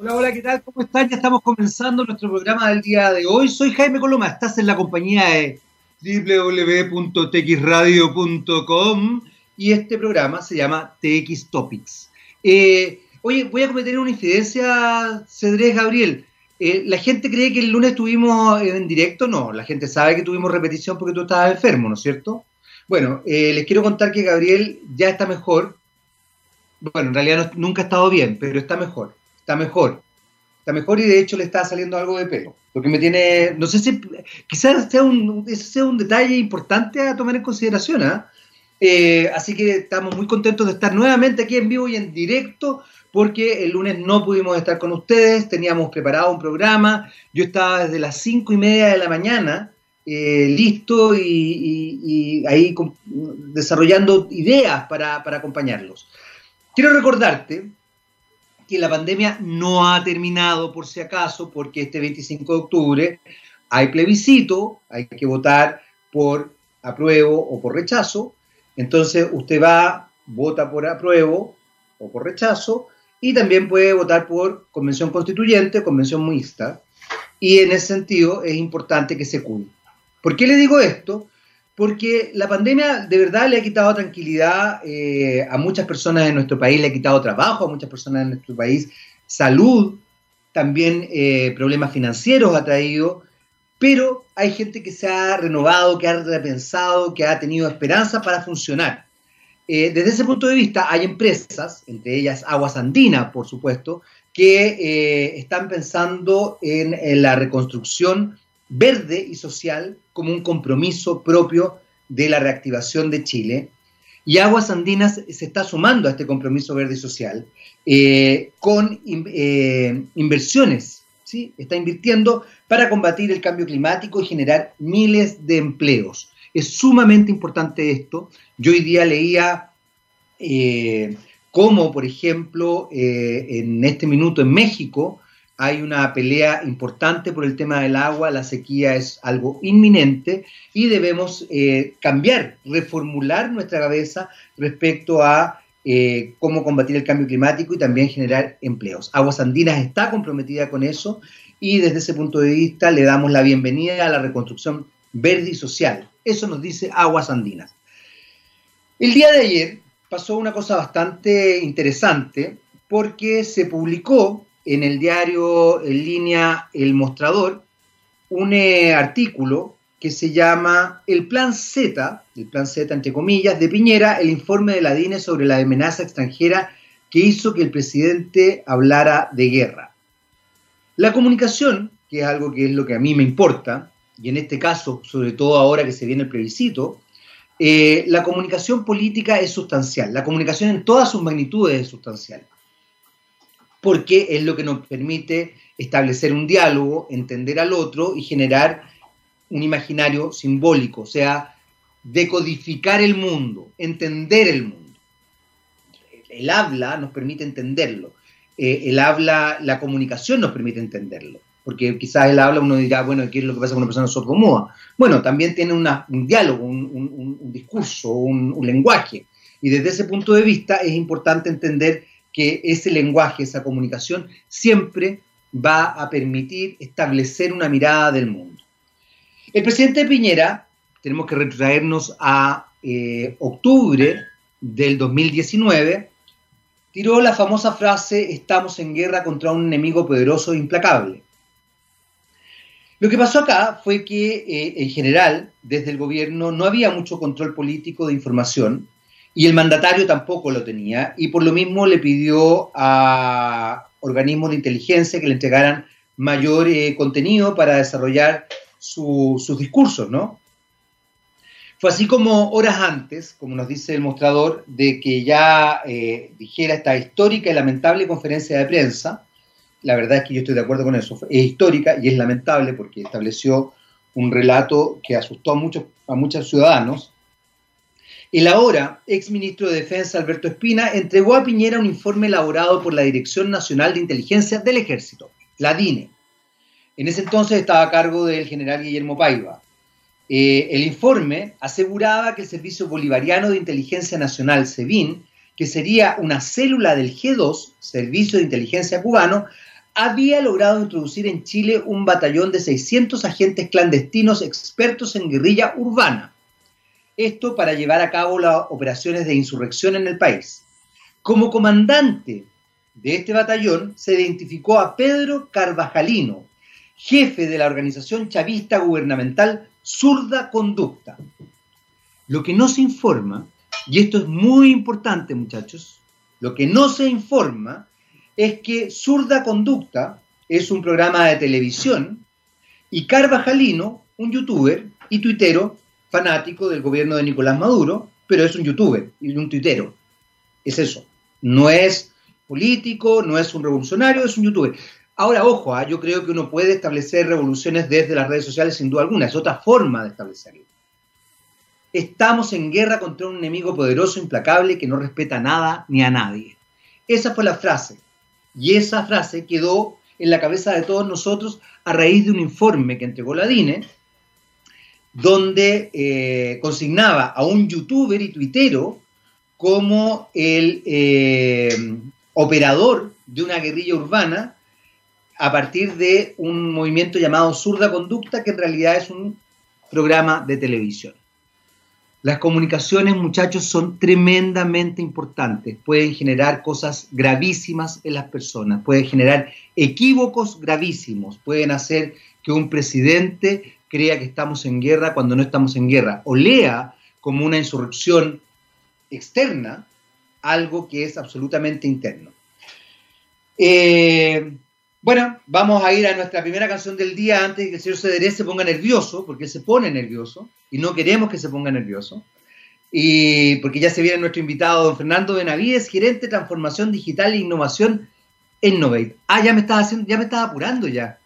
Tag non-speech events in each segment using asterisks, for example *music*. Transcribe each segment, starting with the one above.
Hola, hola, ¿qué tal? ¿Cómo están? Ya estamos comenzando nuestro programa del día de hoy. Soy Jaime Coloma, estás en la compañía de www.txradio.com y este programa se llama TX Topics. Eh, oye, voy a cometer una infidencia, Cedrés Gabriel. Eh, la gente cree que el lunes estuvimos en directo, no, la gente sabe que tuvimos repetición porque tú estabas enfermo, ¿no es cierto? Bueno, eh, les quiero contar que Gabriel ya está mejor. Bueno, en realidad nunca ha estado bien, pero está mejor está mejor. Está mejor y de hecho le está saliendo algo de pelo. Lo que me tiene, no sé si, quizás sea un, ese sea un detalle importante a tomar en consideración. ¿ah? Eh, así que estamos muy contentos de estar nuevamente aquí en vivo y en directo porque el lunes no pudimos estar con ustedes, teníamos preparado un programa, yo estaba desde las cinco y media de la mañana eh, listo y, ahí desarrollando ideas para, para acompañarlos. Quiero recordarte que la pandemia no ha terminado por si acaso, porque este 25 de octubre hay plebiscito, hay que votar por apruebo o por rechazo. Entonces usted va, vota por apruebo o por rechazo y también puede votar por convención constituyente, convención mixta. Y en ese sentido es importante que se cuide. ¿Por qué le digo esto? Porque la pandemia de verdad le ha quitado tranquilidad eh, a muchas personas en nuestro país, le ha quitado trabajo a muchas personas en nuestro país, salud, también eh, problemas financieros ha traído, pero hay gente que se ha renovado, que ha repensado, que ha tenido esperanza para funcionar. Eh, desde ese punto de vista hay empresas, entre ellas Aguas Andinas, por supuesto, que están pensando en la reconstrucción verde y social como un compromiso propio de la reactivación de Chile. Y Aguas Andinas se está sumando a este compromiso verde y social eh, con eh, inversiones, ¿sí? está invirtiendo para combatir el cambio climático y generar miles de empleos. Es sumamente importante esto. Yo hoy día leía eh, cómo, por ejemplo, en este minuto en México, hay una pelea importante por el tema del agua, la sequía es algo inminente y debemos eh, cambiar, reformular nuestra cabeza respecto a eh, cómo combatir el cambio climático y también generar empleos. Aguas Andinas está comprometida con eso y desde ese punto de vista le damos la bienvenida a la reconstrucción verde y social. Eso nos dice Aguas Andinas. El día de ayer pasó una cosa bastante interesante porque se publicó en el diario en línea El Mostrador un eh, artículo que se llama El Plan Z, el Plan Z entre comillas, de Piñera, el informe de la DINE sobre la amenaza extranjera que hizo que el presidente hablara de guerra. La comunicación, que es algo que es lo que a mí me importa, y en este caso, sobre todo ahora que se viene el plebiscito, eh, la comunicación política es sustancial, la comunicación en todas sus magnitudes es sustancial porque es lo que nos permite establecer un diálogo, entender al otro y generar un imaginario simbólico, o sea, decodificar el mundo, entender el mundo. El habla nos permite entenderlo, eh, el habla, la comunicación nos permite entenderlo, porque quizás el habla uno dirá, bueno, ¿qué es lo que pasa con una persona sordomuda? Bueno, también tiene un diálogo, un, discurso, un lenguaje, y desde ese punto de vista es importante entender que ese lenguaje, esa comunicación, siempre va a permitir establecer una mirada del mundo. El presidente Piñera, tenemos que retraernos a eh, octubre del 2019, tiró la famosa frase, estamos en guerra contra un enemigo poderoso e implacable. Lo que pasó acá fue que, eh, en general, desde el gobierno no había mucho control político de información, y el mandatario tampoco lo tenía, y por lo mismo le pidió a organismos de inteligencia que le entregaran mayor eh, contenido para desarrollar sus discursos, ¿no? Fue así como horas antes, como nos dice el mostrador, de que ya eh, dijera esta histórica y lamentable conferencia de prensa, la verdad es que yo estoy de acuerdo con eso, es histórica y es lamentable porque estableció un relato que asustó a muchos, a muchos ciudadanos, el ahora ex ministro de Defensa Alberto Espina entregó a Piñera un informe elaborado por la Dirección Nacional de Inteligencia del Ejército, la DINE. En ese entonces estaba a cargo del general Guillermo Paiva. Eh, el informe aseguraba que el Servicio Bolivariano de Inteligencia Nacional, SEBIN, que sería una célula del G2, Servicio de Inteligencia Cubano, había logrado introducir en Chile un batallón de 600 agentes clandestinos expertos en guerrilla urbana. Esto para llevar a cabo las operaciones de insurrección en el país. Como comandante de este batallón se identificó a Pedro Carvajalino, jefe de la organización chavista gubernamental Zurda Conducta. Lo que no se informa, y esto es muy importante muchachos, lo que no se informa es que Zurda Conducta es un programa de televisión y Carvajalino, un youtuber y tuitero fanático del gobierno de Nicolás Maduro, pero es un youtuber y un tuitero. Es eso. No es político, no es un revolucionario, es un youtuber. Ahora, ojo, ¿ah? yo creo que uno puede establecer revoluciones desde las redes sociales sin duda alguna, es otra forma de establecerlo. Estamos en guerra contra un enemigo poderoso, implacable, que no respeta nada ni a nadie. Esa fue la frase. Y esa frase quedó en la cabeza de todos nosotros a raíz de un informe que entregó la DINE, donde eh, consignaba a un youtuber y tuitero como el eh, operador de una guerrilla urbana a partir de un movimiento llamado Zurda Conducta, que en realidad es un programa de televisión. Las comunicaciones, muchachos, son tremendamente importantes. Pueden generar cosas gravísimas en las personas, pueden generar equívocos gravísimos, pueden hacer que un presidente crea que estamos en guerra cuando no estamos en guerra, o lea como una insurrección externa algo que es absolutamente interno. Eh, bueno, vamos a ir a nuestra primera canción del día antes de que el señor Cederé se ponga nervioso, porque se pone nervioso y no queremos que se ponga nervioso. Y porque ya se viene nuestro invitado, don Fernando Benavides, gerente de transformación digital e innovación en Innovate. Ah, ya me estaba haciendo, ya me estaba apurando ya.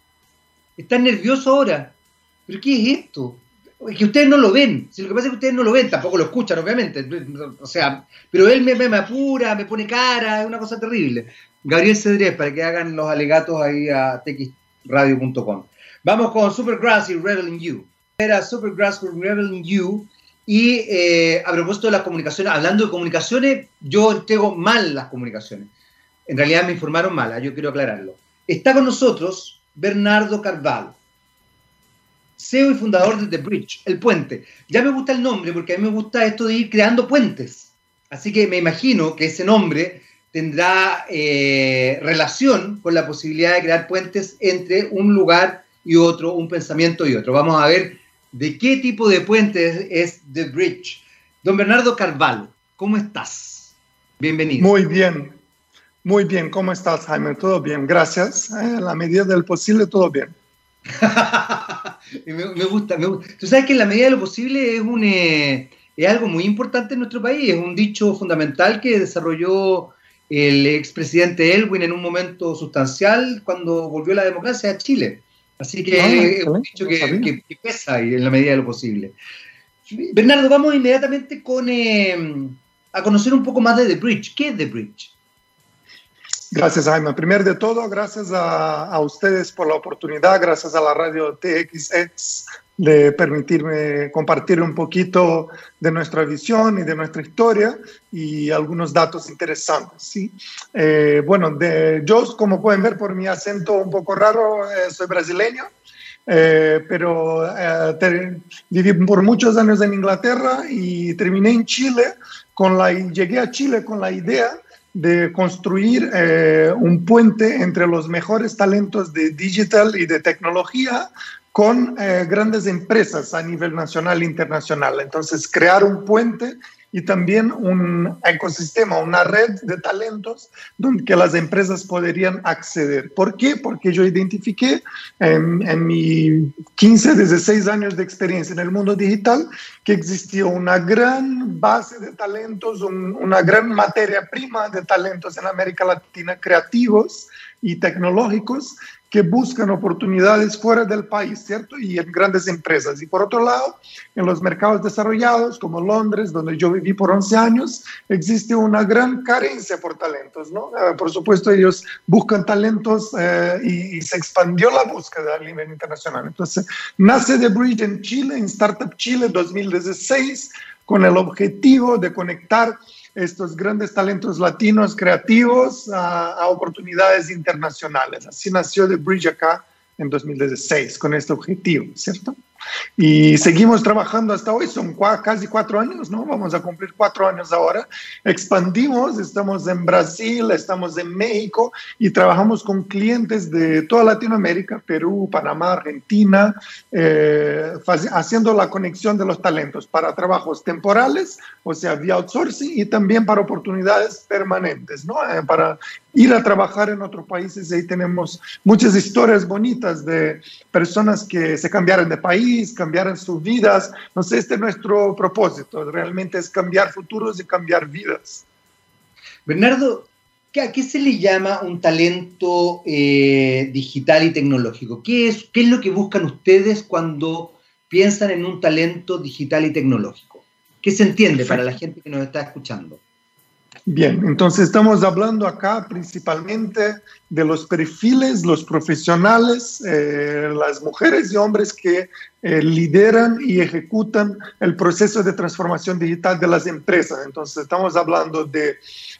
Está nervioso ahora. ¿Pero qué es esto? Es que ustedes no lo ven. Si lo que pasa es que ustedes no lo ven, tampoco lo escuchan, obviamente. O sea, pero él me, me apura, me pone cara, es una cosa terrible. Gabriel Cedrés, para que hagan los alegatos ahí a txradio.com. Vamos con Supergrass y Rebel in You. Era Supergrass con Rebel in You. Y eh, a propósito de las comunicaciones, hablando de comunicaciones, yo entrego mal las comunicaciones. En realidad me informaron mal, ¿ah? yo quiero aclararlo. Está con nosotros Bernardo Carvalho, CEO y fundador de The Bridge, el puente. Ya me gusta el nombre porque a mí me gusta esto de ir creando puentes. Así que me imagino que ese nombre tendrá eh, relación con la posibilidad de crear puentes entre un lugar y otro, un pensamiento y otro. Vamos a ver de qué tipo de puentes es The Bridge. Don Bernardo Carvalho, ¿cómo estás? Bienvenido. Muy bien, muy bien. ¿Cómo estás, Jaime? Todo bien, gracias. Eh, a la medida del posible, todo bien. *laughs* *laughs* me, gusta, me gusta. Tú sabes que en la medida de lo posible es, un, eh, es algo muy importante en nuestro país, es un dicho fundamental que desarrolló el expresidente Elwin en un momento sustancial cuando volvió la democracia a Chile. Así que ah, es un dicho que, pesa en la medida de lo posible. Bernardo, vamos inmediatamente con, eh, a conocer un poco más de The Bridge. ¿Qué es The Bridge? Gracias, Jaime. Primero de todo, gracias a, a, ustedes por la oportunidad, gracias a la radio TXX de permitirme compartir un poquito de nuestra visión y de nuestra historia y algunos datos interesantes. ¿sí? Eh, bueno, de, yo, como pueden ver por mi acento un poco raro, eh, soy brasileño, eh, pero viví por muchos años en Inglaterra y terminé en Chile, con la, llegué a Chile con la idea de construir un puente entre los mejores talentos de digital y de tecnología con eh, grandes empresas a nivel nacional e internacional. Entonces, crear un puente y también un ecosistema, una red de talentos donde que las empresas podrían acceder. ¿Por qué? Porque yo identifiqué en, en mi 15, 16 años de experiencia en el mundo digital que existía una gran base de talentos, una gran materia prima de talentos en América Latina creativos y tecnológicos que buscan oportunidades fuera del país, ¿cierto? Y en grandes empresas. Y por otro lado, en los mercados desarrollados como Londres, donde yo viví por 11 años, existe una gran carencia por talentos, ¿no? Eh, por supuesto, ellos buscan talentos eh, y, se expandió la búsqueda a nivel internacional. Entonces, nace The Bridge en Chile, en Startup Chile 2016, con el objetivo de conectar estos grandes talentos latinos creativos a, oportunidades internacionales. Así nació The Bridge acá en 2016 con este objetivo, ¿cierto? Y seguimos trabajando hasta hoy, son casi cuatro años, ¿no? Vamos a cumplir cuatro años ahora. Expandimos, estamos en Brasil, estamos en México y trabajamos con clientes de toda Latinoamérica, Perú, Panamá, Argentina, eh, haciendo la conexión de los talentos para trabajos temporales, o sea, vía outsourcing y también para oportunidades permanentes, ¿no? Eh, para ir a trabajar en otros países. Ahí tenemos muchas historias bonitas de personas que se cambiaron de país, cambiaron sus vidas. Sé, este es nuestro propósito, realmente es cambiar futuros y cambiar vidas. Bernardo, ¿a qué se le llama un talento eh, digital y tecnológico? ¿Qué es, ¿Qué es lo que buscan ustedes cuando piensan en un talento digital y tecnológico? ¿Qué se entiende para la gente que nos está escuchando? Bien, entonces estamos hablando acá principalmente de los perfiles, los profesionales, eh, las mujeres y hombres que eh, lideran y ejecutan el proceso de transformación digital de las empresas. Entonces estamos hablando de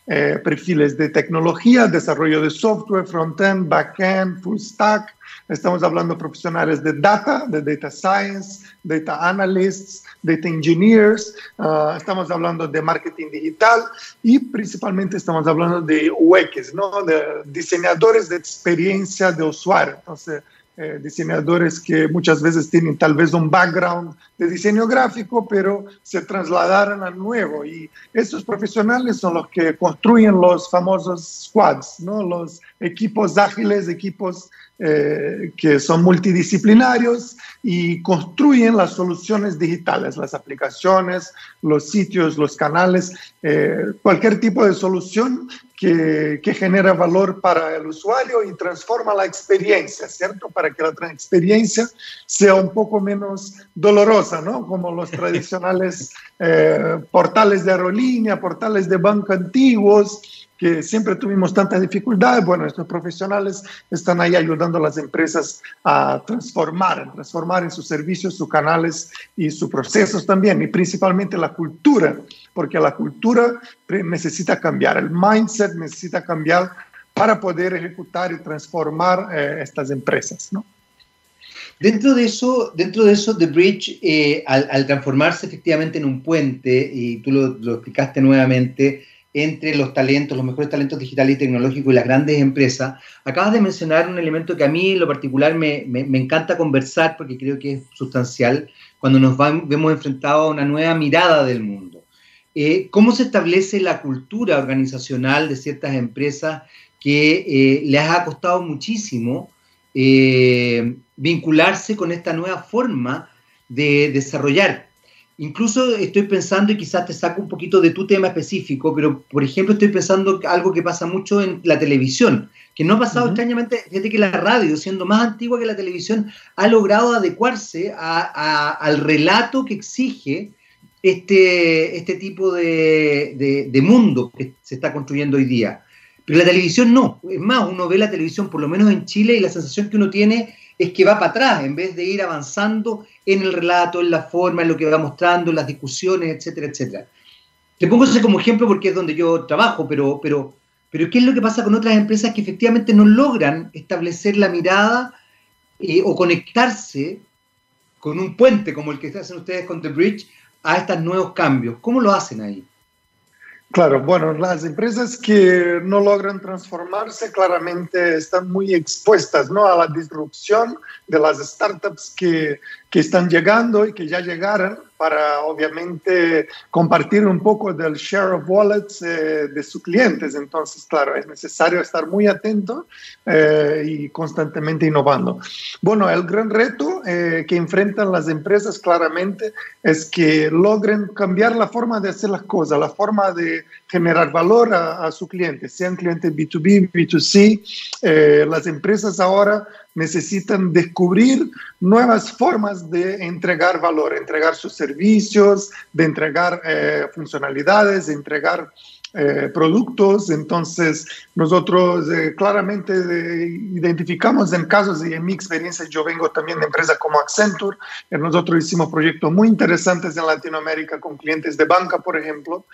eh, perfiles de tecnología, desarrollo de software, front-end, back-end, full stack. Estamos hablando de profesionales de data, de data science, data analysts, data engineers, uh, estamos hablando de marketing digital y principalmente estamos hablando de UX, ¿no? de diseñadores de experiencia de usuario. Entonces, eh, diseñadores que muchas veces tienen tal vez un background de diseño gráfico, pero se trasladaron al nuevo. Y estos profesionales son los que construyen los famosos squads, ¿no? los equipos ágiles, equipos eh, que son multidisciplinarios y construyen las soluciones digitales, las aplicaciones, los sitios, los canales, eh, cualquier tipo de solución que, que, genera valor para el usuario y transforma la experiencia, ¿cierto? Para que la experiencia sea un poco menos dolorosa, ¿no? Como los *laughs* tradicionales eh, portales de aerolínea, portales de banco antiguos, que siempre tuvimos tantas dificultades, bueno, estos profesionales están ahí ayudando a las empresas a transformar, transformar en sus servicios, sus canales y sus procesos también, y principalmente la cultura, porque la cultura necesita cambiar, el mindset necesita cambiar para poder ejecutar y transformar eh, estas empresas, ¿no? Dentro de eso, dentro de eso, The Bridge, eh, al, transformarse efectivamente en un puente, y tú lo, lo explicaste nuevamente, entre los talentos, los mejores talentos digitales y tecnológicos y las grandes empresas. Acabas de mencionar un elemento que a mí en lo particular me, encanta conversar porque creo que es sustancial cuando nos vemos enfrentados a una nueva mirada del mundo. Eh, ¿Cómo se establece la cultura organizacional de ciertas empresas que eh, les ha costado muchísimo eh, vincularse con esta nueva forma de desarrollar. Incluso estoy pensando, y quizás te saco un poquito de tu tema específico, pero por ejemplo estoy pensando algo que pasa mucho en la televisión, que no ha pasado extrañamente, fíjate que la radio, siendo más antigua que la televisión, ha logrado adecuarse al relato que exige este, este tipo de, de mundo que se está construyendo hoy día. Pero la televisión no, es más, uno ve la televisión, por lo menos en Chile, y la sensación que uno tiene es que va para atrás, en vez de ir avanzando en el relato, en la forma, en lo que va mostrando, en las discusiones, etcétera, etcétera. Te pongo eso como ejemplo porque es donde yo trabajo, pero, pero, pero ¿qué es lo que pasa con otras empresas que efectivamente no logran establecer la mirada eh, o conectarse con un puente como el que hacen ustedes con The Bridge a estos nuevos cambios? ¿Cómo lo hacen ahí? Claro, bueno, las empresas que no logran transformarse claramente están muy expuestas ¿no? a la disrupción de las startups que, que están llegando y que ya llegaron para obviamente compartir un poco del share of wallets eh, de sus clientes. Entonces, claro, es necesario estar muy atento eh, y constantemente innovando. Bueno, el gran reto eh, que enfrentan las empresas claramente es que logren cambiar la forma de hacer las cosas, la forma de generar valor a, a su cliente, sean clientes B2B, B2C. las empresas ahora necesitan descubrir nuevas formas de entregar valor, entregar sus servicios, de entregar eh, funcionalidades, de entregar eh, productos. Entonces, nosotros eh, claramente identificamos en casos y en mi experiencia, yo vengo también de empresas como Accenture, nosotros hicimos proyectos muy interesantes en Latinoamérica con clientes de banca, por ejemplo,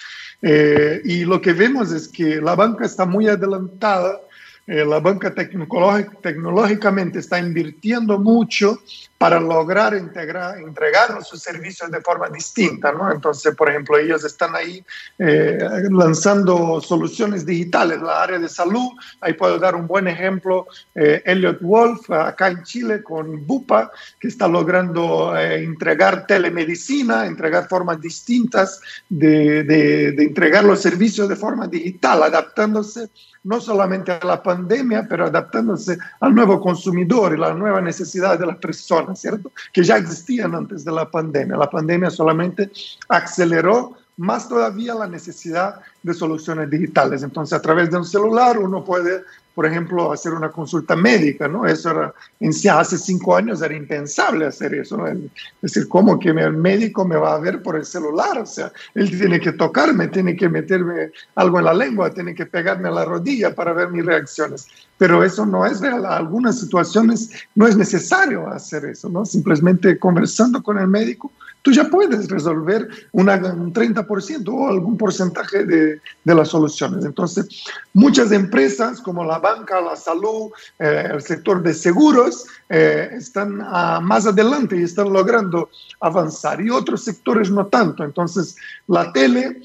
y lo que vemos es que la banca está muy adelantada eh, la banca tecnológicamente está invirtiendo mucho para lograr integrar, entregar sus servicios de forma distinta. ¿no? Entonces, por ejemplo, ellos están ahí eh, lanzando soluciones digitales. La área de salud, ahí puedo dar un buen ejemplo, eh, Elliot Wolf, acá en Chile, con Bupa, que está logrando entregar telemedicina, entregar formas distintas de, de, de entregar los servicios de forma digital, adaptándose no solamente a la pandemia, pero adaptándose al nuevo consumidor y la nueva necesidad de las personas, ¿cierto? Que ya existían antes de la pandemia. La pandemia solamente aceleró más todavía la necesidad de soluciones digitales. Entonces, a través de un celular uno puede por ejemplo, hacer una consulta médica, ¿no? Eso era, en, hace cinco años era impensable hacer eso, ¿no? Es decir, ¿cómo que el médico me va a ver por el celular? O sea, él tiene que tocarme, tiene que meterme algo en la lengua, tiene que pegarme a la rodilla para ver mis reacciones. Pero eso no es real. Algunas situaciones no es necesario hacer eso, ¿no? Simplemente conversando con el médico, tú ya puedes resolver una, un 30% o algún porcentaje de, de, las soluciones. Entonces, muchas empresas como la banca, la salud, eh, el sector de seguros, eh, están ah, más adelante y están logrando avanzar y otros sectores no tanto. Entonces, la tele...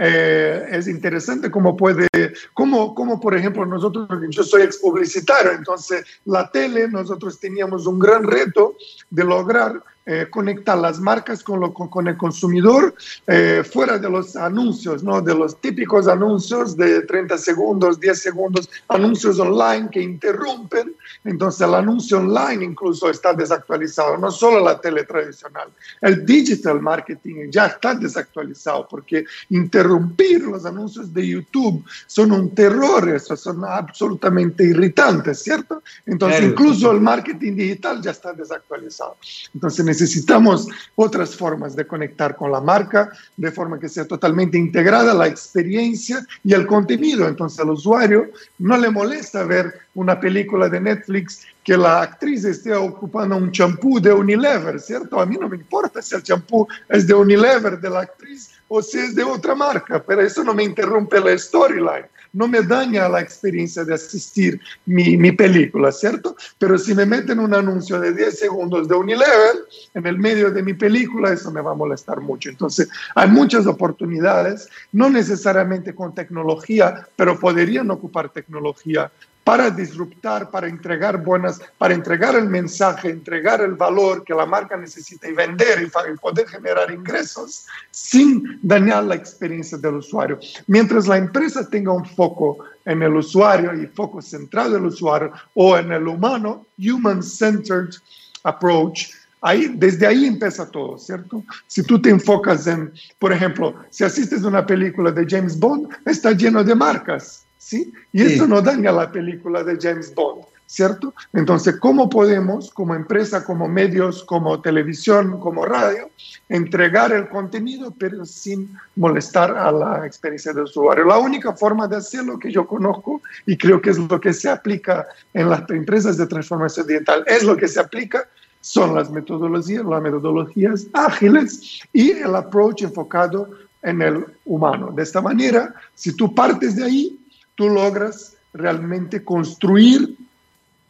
Eh, es interesante cómo puede, como, como por ejemplo nosotros, yo soy ex publicitario, entonces la tele, nosotros teníamos un gran reto de lograr eh, conectar las marcas con, lo, con, el consumidor eh, fuera de los anuncios, ¿no? de los típicos anuncios de 30 segundos, 10 segundos, anuncios online que interrumpen. Entonces el anuncio online incluso está desactualizado, no solo la tele tradicional. El digital marketing ya está desactualizado porque interrumpir los anuncios de YouTube son un terror, eso son absolutamente irritantes, ¿cierto? Entonces incluso el marketing digital ya está desactualizado. Entonces necesitamos otras formas de conectar con la marca, de forma que sea totalmente integrada la experiencia y el contenido. Entonces al usuario no le molesta ver una película de Netflix que la actriz esté ocupando un champú de Unilever, ¿cierto? A mí no me importa si el champú es de Unilever, de la actriz, o si es de otra marca, pero eso no me interrumpe la storyline no me daña la experiencia de asistir mi, mi película, ¿cierto? Pero si me meten un anuncio de 10 segundos de Unilever en el medio de mi película, eso me va a molestar mucho. Entonces, hay muchas oportunidades, no necesariamente con tecnología, pero podrían ocupar tecnología para disruptar, para entregar buenas, para entregar el mensaje, entregar el valor que la marca necesita y vender y, poder generar ingresos sin dañar la experiencia del usuario. Mientras la empresa tenga un foco en el usuario y foco centrado en el usuario o en el humano, human-centered approach, Ahí, desde ahí empieza todo, ¿cierto? Si tú te enfocas en, por ejemplo, si asistes a una película de James Bond, está lleno de marcas. ¿Sí? Y eso no daña la película de James Bond, ¿cierto? Entonces, ¿cómo podemos, como empresa, como medios, como televisión, como radio, entregar el contenido, pero sin molestar a la experiencia del usuario? La única forma de hacerlo que yo conozco, y creo que es lo que se aplica en las empresas de transformación digital, es lo que se aplica son las metodologías, las metodologías ágiles y el approach enfocado en el humano. De esta manera, si tú partes de ahí, tú logras realmente construir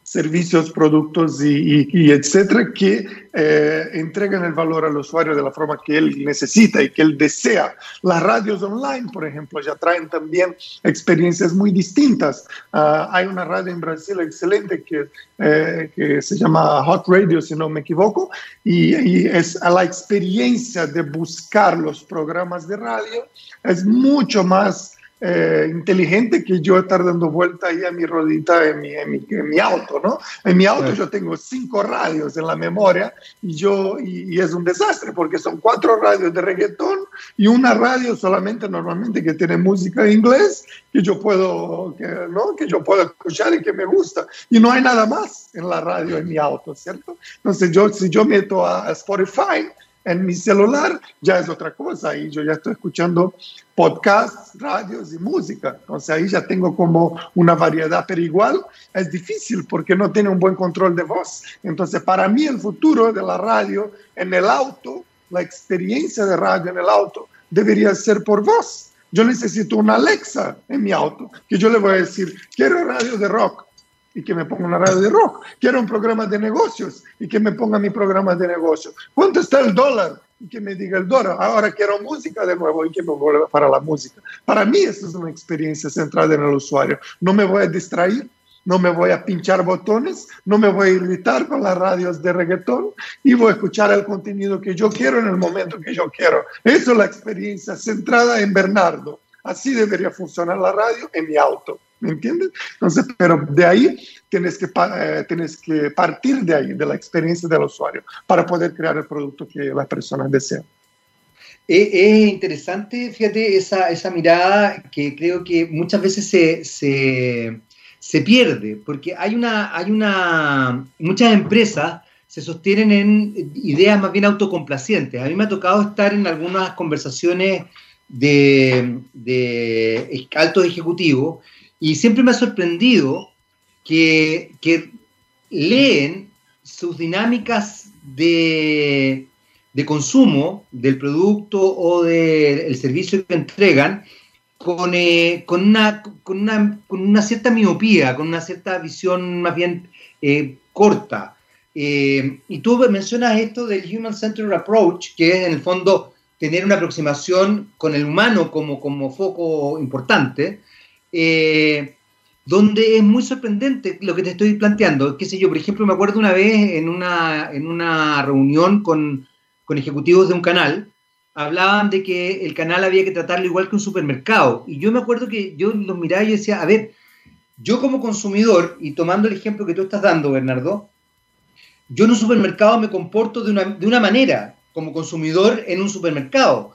servicios, productos y, etcétera, que eh, entregan el valor al usuario de la forma que él necesita y que él desea. Las radios online, por ejemplo, ya traen también experiencias muy distintas. Ah, hay una radio en Brasil excelente que, eh, que se llama Hot Radio, si no me equivoco, y, y es a la experiencia de buscar los programas de radio, es mucho más eh, inteligente que yo estar dando vuelta ahí a mi rodita en mi, en mi, auto, ¿no? En mi auto yo tengo cinco radios en la memoria y yo, y, es un desastre porque son cuatro radios de reggaetón y una radio solamente normalmente que tiene música en inglés que yo puedo, que, ¿no? Que yo puedo escuchar y que me gusta. Y no hay nada más en la radio en mi auto, ¿cierto? Entonces yo, si yo meto a Spotify, En mi celular ya es otra cosa y yo ya estoy escuchando podcasts, radios y música. Entonces ahí ya tengo como una variedad, pero igual es difícil porque no tiene un buen control de voz. Entonces para mí el futuro de la radio en el auto, la experiencia de radio en el auto debería ser por voz. Yo necesito una Alexa en mi auto, que yo le voy a decir, quiero radio de rock y que me ponga una radio de rock. Quiero un programa de negocios y que me ponga mi programa de negocios. ¿Cuánto está el dólar? Y que me diga el dólar. Ahora quiero música de nuevo y que me vuelva para la música. Para mí eso es una experiencia centrada en el usuario. No me voy a distraer, no me voy a pinchar botones, no me voy a irritar con las radios de reggaetón y voy a escuchar el contenido que yo quiero en el momento que yo quiero. Eso es la experiencia centrada en Bernardo. Así debería funcionar la radio en mi auto. ¿Me entiendes? Entonces, pero de ahí tienes que, eh, tienes que partir de ahí, de la experiencia del usuario, para poder crear el producto que las personas desean. Es, interesante, fíjate, esa, esa, mirada que creo que muchas veces se, se, se, pierde, porque hay una, hay una, muchas empresas se sostienen en ideas más bien autocomplacientes. A mí me ha tocado estar en algunas conversaciones de, de altos ejecutivos y siempre me ha sorprendido que, leen sus dinámicas de, consumo del producto o del servicio que entregan con, eh, con, una, con, una, cierta miopía, con una cierta visión más bien eh, corta. Eh, y tú mencionas esto del Human Centered Approach, que es en el fondo tener una aproximación con el humano como, como foco importante, eh, donde es muy sorprendente lo que te estoy planteando. Qué sé yo, por ejemplo, me acuerdo una vez en una, en una reunión con, con ejecutivos de un canal, hablaban de que el canal había que tratarlo igual que un supermercado. Y yo me acuerdo que yo los miraba y decía, a ver, yo como consumidor, y tomando el ejemplo que tú estás dando, Bernardo, yo en un supermercado me comporto de una, de una manera, como consumidor en un supermercado,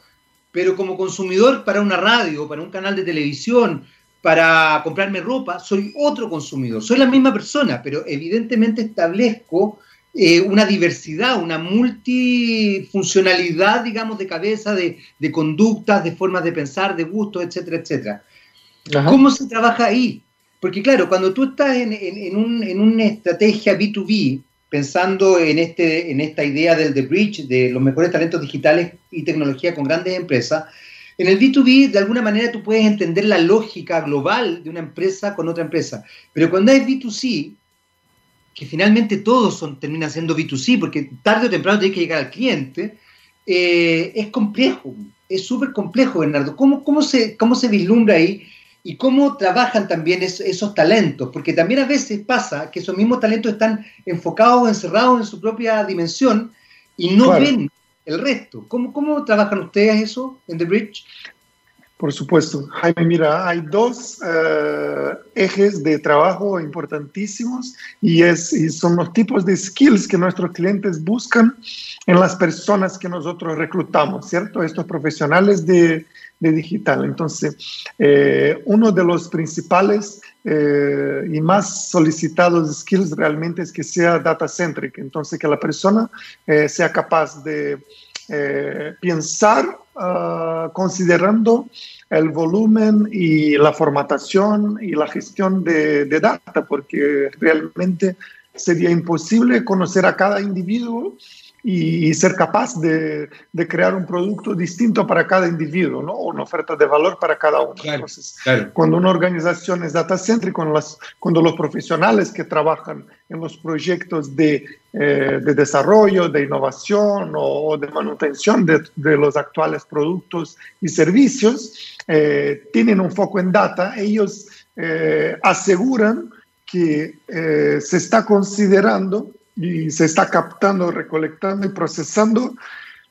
pero como consumidor para una radio, para un canal de televisión, para comprarme ropa, soy otro consumidor, soy la misma persona, pero evidentemente establezco eh, una diversidad, una multifuncionalidad, digamos, de cabeza, de, conductas, de formas de pensar, de gustos, etcétera, etcétera. ¿Cómo se trabaja ahí? Porque claro, cuando tú estás en, en una estrategia B2B, pensando en, este, en esta idea del The Bridge, de los mejores talentos digitales y tecnología con grandes empresas, en el B2B, de alguna manera, tú puedes entender la lógica global de una empresa con otra empresa. Pero cuando hay B2C, que finalmente todos son, terminan siendo B2C, porque tarde o temprano tienes que llegar al cliente, eh, es complejo, es súper complejo, Bernardo. ¿Cómo, cómo, se, ¿Cómo se vislumbra ahí? Y cómo trabajan también esos talentos, porque también a veces pasa que esos mismos talentos están enfocados, encerrados en su propia dimensión y no ven el resto. ¿Cómo, cómo trabajan ustedes eso en The Bridge? Por supuesto. Jaime, mira, hay dos eh, ejes de trabajo importantísimos y, es, y son los tipos de skills que nuestros clientes buscan en las personas que nosotros reclutamos, ¿cierto? Estos profesionales de, de digital. Entonces, eh, uno de los principales eh, y más solicitados skills realmente es que sea data centric, entonces que la persona eh, sea capaz de pensar ah, considerando el volumen y la formatación y la gestión de, de data, porque realmente sería imposible conocer a cada individuo y, ser capaz de, de, crear un producto distinto para cada individuo, ¿no? una oferta de valor para cada uno. Entonces, cuando una organización es data centric, cuando, las, cuando los profesionales que trabajan en los proyectos de, eh, de desarrollo, de innovación o, de manutención de, de, los actuales productos y servicios eh, tienen un foco en data, ellos eh, aseguran que se está considerando y se está captando, recolectando y procesando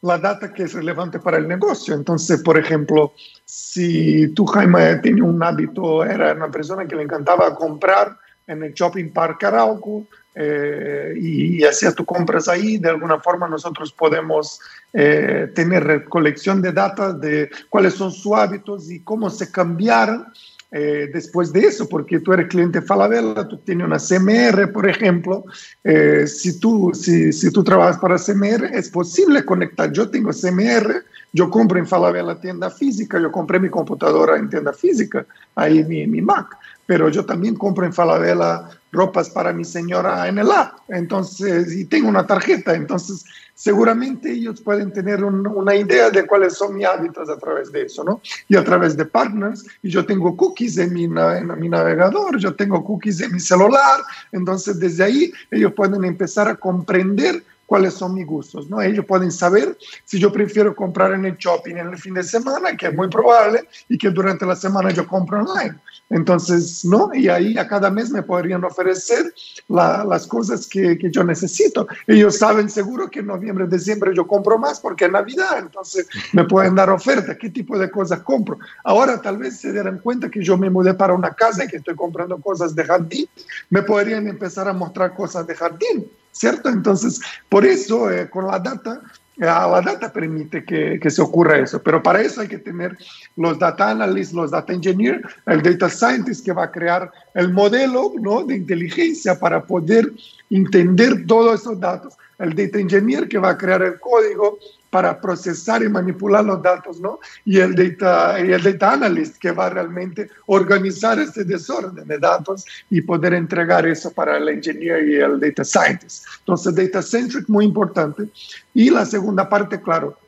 la data que es relevante para el negocio. Entonces, por ejemplo, si tú, Jaime, tienes un hábito, era una persona que le encantaba comprar en el shopping park Arauco eh, y, y hacías tus compras ahí, de alguna forma nosotros podemos eh, tener recolección de data de cuáles son sus hábitos y cómo se cambiaron eh, después de eso, porque tú eres cliente Falabella, tú tienes una CMR, por ejemplo. Eh, si, tú, si, si, tú trabajas para CMR, es posible conectar. Yo tengo CMR, yo compro en Falabella tienda física, yo compré mi computadora en tienda física, ahí mi, mi Mac, pero yo también compro en Falabella ropas para mi señora en el app, entonces, y tengo una tarjeta, entonces seguramente ellos pueden tener una idea de cuáles son mis hábitos a través de eso, ¿no? Y a través de partners, y yo tengo cookies en mi, en mi navegador, yo tengo cookies en mi celular, entonces desde ahí ellos pueden empezar a comprender cuáles son mis gustos, ¿no? Ellos pueden saber si yo prefiero comprar en el shopping en el fin de semana, que es muy probable, y que durante la semana yo compro online. Entonces, ¿no? Y ahí a cada mes me podrían ofrecer las cosas que, que, yo necesito. Ellos saben seguro que en noviembre, diciembre yo compro más porque es Navidad, entonces me pueden dar oferta, qué tipo de cosas compro. Ahora tal vez se dieran cuenta que yo me mudé para una casa y que estoy comprando cosas de jardín, me podrían empezar a mostrar cosas de jardín, ¿cierto? Entonces, por eso, eh, con la data, la data permite que, que, se ocurra eso, pero para eso hay que tener los data analysts, los data engineers, el data scientist que va a crear el modelo ¿no? de inteligencia para poder entender todos esos datos, el data engineer que va a crear el código para procesar y manipular los datos, ¿no? Y el data, y el data analyst que va realmente organizar este desorden de datos y poder entregar eso para el engineer y el data scientist. Entonces, data centric muy importante. Y la segunda parte, claro,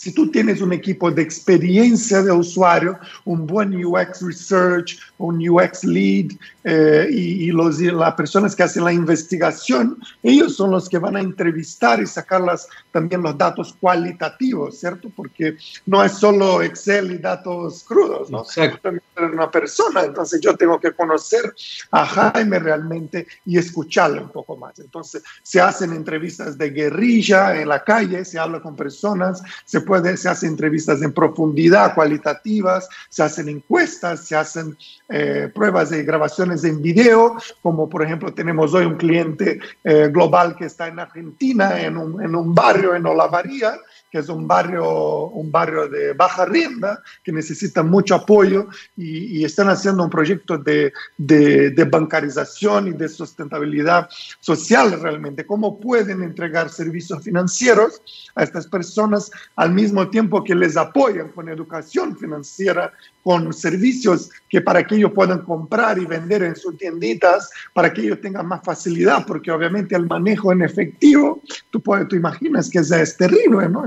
si tú tienes un equipo de experiencia de usuario, un buen UX Research, un UX Lead eh, y, y, los, y las personas que hacen la investigación, ellos son los que van a entrevistar y sacar las, también los datos cualitativos, ¿cierto? Porque no es solo Excel y datos crudos, ¿no? También una persona, entonces yo tengo que conocer a Jaime realmente y escucharle un poco más. Entonces se hacen entrevistas de guerrilla en la calle, se habla con personas, se se hacen entrevistas en profundidad, cualitativas, se hacen encuestas, se hacen eh, pruebas de grabaciones en video, como por ejemplo tenemos hoy un cliente eh, global que está en Argentina, en un, en un barrio en Olavarría, que es un barrio, un barrio de baja renta, que necesita mucho apoyo y, están haciendo un proyecto de, de, de, bancarización y de sustentabilidad social realmente. ¿Cómo pueden entregar servicios financieros a estas personas al mismo tiempo que les apoyan con educación financiera, con servicios que para que ellos puedan comprar y vender en sus tienditas, para que ellos tengan más facilidad, porque obviamente el manejo en efectivo, tú, puedes, tú imaginas que es, es terrible, ¿no?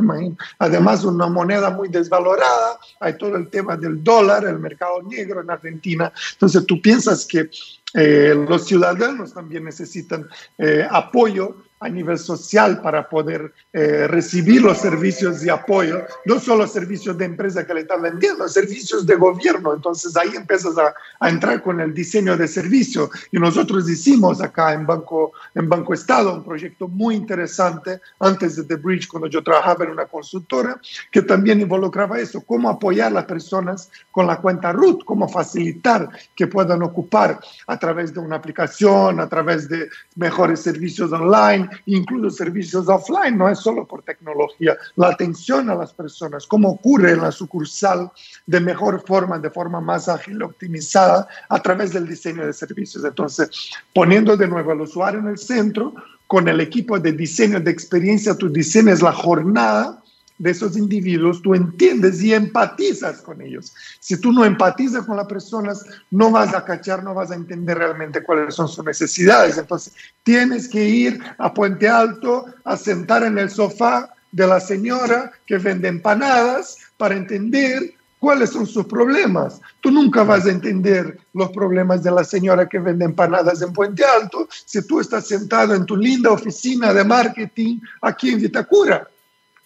Además, una moneda muy desvalorada, hay todo el tema del dólar, el mercado negro en Argentina. Entonces, tú piensas que eh, los ciudadanos también necesitan eh, apoyo a nivel social para poder eh, recibir los servicios de apoyo, no solo servicios de empresa que le están vendiendo, servicios de gobierno. Entonces ahí empiezas a, a, entrar con el diseño de servicio. Y nosotros hicimos acá en Banco, en Banco Estado un proyecto muy interesante antes de The Bridge, cuando yo trabajaba en una consultora, que también involucraba eso, cómo apoyar a las personas con la cuenta RUT, cómo facilitar que puedan ocupar a través de una aplicación, a través de mejores servicios online, incluso servicios offline, no es solo por tecnología, la atención a las personas, cómo ocurre en la sucursal de mejor forma, de forma más ágil, optimizada, a través del diseño de servicios. Entonces, poniendo de nuevo al usuario en el centro, con el equipo de diseño de experiencia, tú diseñas la jornada de esos individuos, tú entiendes y empatizas con ellos. Si tú no empatizas con las personas, no vas a cachar, no vas a entender realmente cuáles son sus necesidades. Entonces, tienes que ir a Puente Alto, a sentar en el sofá de la señora que vende empanadas para entender cuáles son sus problemas. Tú nunca vas a entender los problemas de la señora que vende empanadas en Puente Alto si tú estás sentado en tu linda oficina de marketing aquí en Vitacura.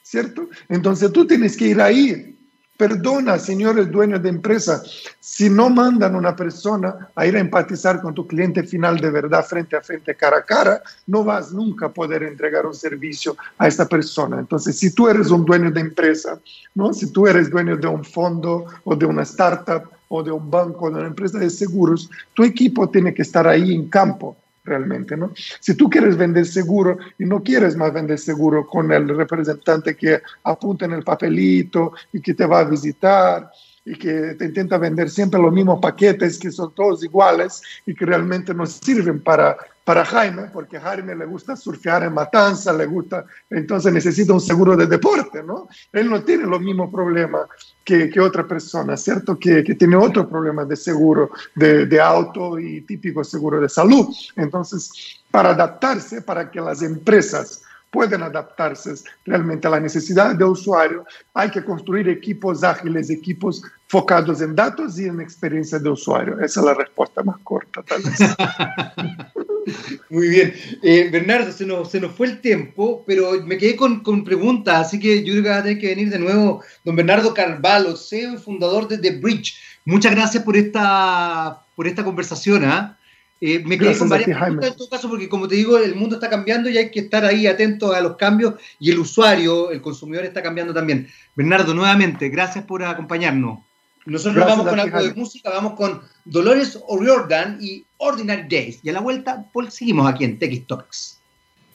¿Cierto? Entonces tú tienes que ir ahí. Perdona, señores dueños de empresa, si no mandan una persona a ir a empatizar con tu cliente final de verdad frente a frente, cara a cara, no vas nunca a poder entregar un servicio a esta persona. Entonces, si tú eres un dueño de empresa, ¿no? si tú eres dueño de un fondo o de una startup o de un banco o de una empresa de seguros, tu equipo tiene que estar ahí en campo realmente, ¿no? Si tú quieres vender seguro y no quieres más vender seguro con el representante que apunta en el papelito y que te va a visitar y que te intenta vender siempre los mismos paquetes que son todos iguales y que realmente no sirven para, para Jaime, porque a Jaime le gusta surfear en Matanza, le gusta, entonces necesita un seguro de deporte, ¿no? Él no tiene los mismos problemas que, que otra persona, ¿cierto? Que, que tiene otro problema de seguro de, de auto y típico seguro de salud. Entonces, para adaptarse, para que las empresas pueden adaptarse realmente a la necesidad del usuario, hay que construir equipos ágiles, equipos focados en datos y en experiencia de usuario. Esa es la respuesta más corta, tal vez. *laughs* Muy bien. Eh, Bernardo, se nos, se nos fue el tiempo, pero me quedé con, con, preguntas, así que yo creo que va a tener que venir de nuevo don Bernardo Carvalho, CEO y fundador de The Bridge. Muchas gracias por esta, por esta conversación. ¿eh? Eh, me quedé con varias preguntas en todo caso, porque como te digo, el mundo está cambiando y hay que estar ahí atentos a los cambios y el usuario, el consumidor está cambiando también. Bernardo, nuevamente, gracias por acompañarnos. Nosotros vamos con algo de música, vamos con Dolores O'Riordan y Ordinary Days. Y a la vuelta, pues, seguimos aquí en TX Topics.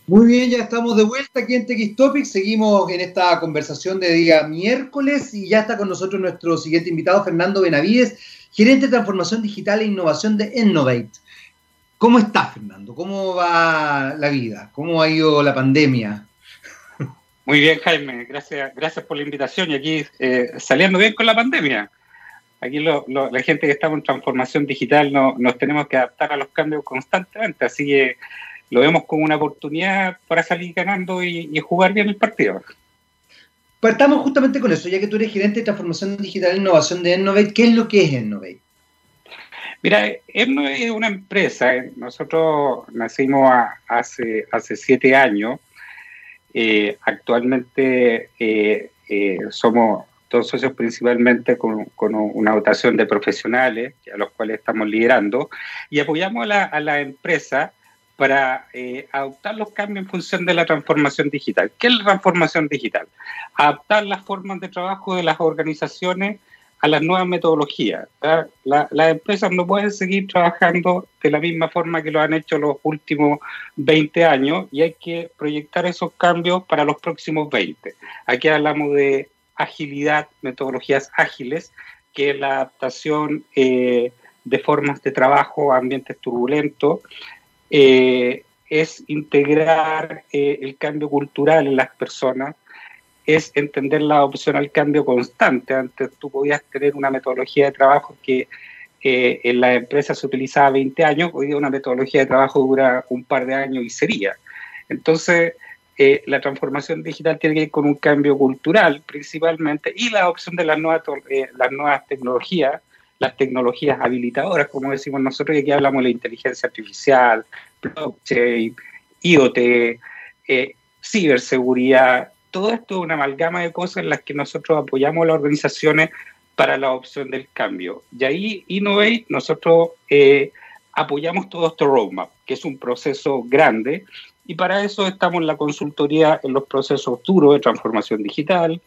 Muy bien, ya estamos de vuelta aquí en TX Topics. Seguimos en esta conversación de día miércoles y ya está con nosotros nuestro siguiente invitado, Fernando Benavides, gerente de transformación digital e innovación de Innovate. ¿Cómo estás, Fernando? ¿Cómo va la vida? ¿Cómo ha ido la pandemia? Muy bien, Jaime. Gracias, gracias por la invitación. Y aquí eh, saliendo bien con la pandemia. Aquí la gente que estamos en transformación digital no, nos tenemos que adaptar a los cambios constantemente. Así que lo vemos como una oportunidad para salir ganando y, jugar bien el partido. Partamos justamente con eso, ya que tú eres gerente de transformación digital e innovación de Innovate. ¿Qué es lo que es Innovate? Mira, no es una empresa. Eh, nosotros nacimos hace, hace siete años. Eh, actualmente eh, somos dos socios principalmente con, una dotación de profesionales a los cuales estamos liderando y apoyamos a la, a la empresa para adoptar los cambios en función de la transformación digital. ¿Qué es la transformación digital? Adaptar las formas de trabajo de las organizaciones a las nuevas metodologías. las empresas no pueden seguir trabajando de la misma forma que lo han hecho los últimos 20 años y hay que proyectar esos cambios para los próximos 20. Aquí hablamos de agilidad, metodologías ágiles, que la adaptación eh, de formas de trabajo a ambientes turbulentos, eh, es integrar eh, el cambio cultural en las personas, es entender la opción al cambio constante. Antes tú podías tener una metodología de trabajo que en la empresa se utilizaba 20 años, hoy día una metodología de trabajo dura un par de años y sería. Entonces, eh, la transformación digital tiene que ir con un cambio cultural principalmente y la opción de las nuevas, eh, las nuevas tecnologías, las tecnologías habilitadoras, como decimos nosotros, y aquí hablamos de la inteligencia artificial, blockchain, IoT, ciberseguridad, todo esto es una amalgama de cosas en las que nosotros apoyamos a las organizaciones para la opción del cambio. Y ahí, Innovate, nosotros eh, apoyamos todo este roadmap, que es un proceso grande, y para eso estamos en la consultoría en los procesos duros de transformación digital,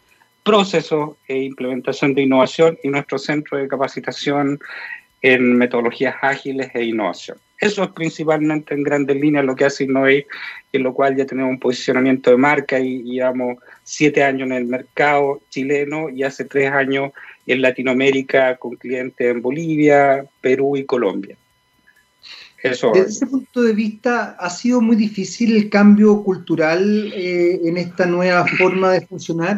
procesos e implementación de innovación y nuestro centro de capacitación en metodologías ágiles e innovación. Eso es principalmente en grandes líneas lo que hace Innovate, en lo cual ya tenemos un posicionamiento de marca y llevamos siete años en el mercado chileno y hace tres años en Latinoamérica con clientes en Bolivia, Perú y Colombia. Eso. Desde ese punto de vista, ¿ha sido muy difícil el cambio cultural eh, en esta nueva forma de funcionar?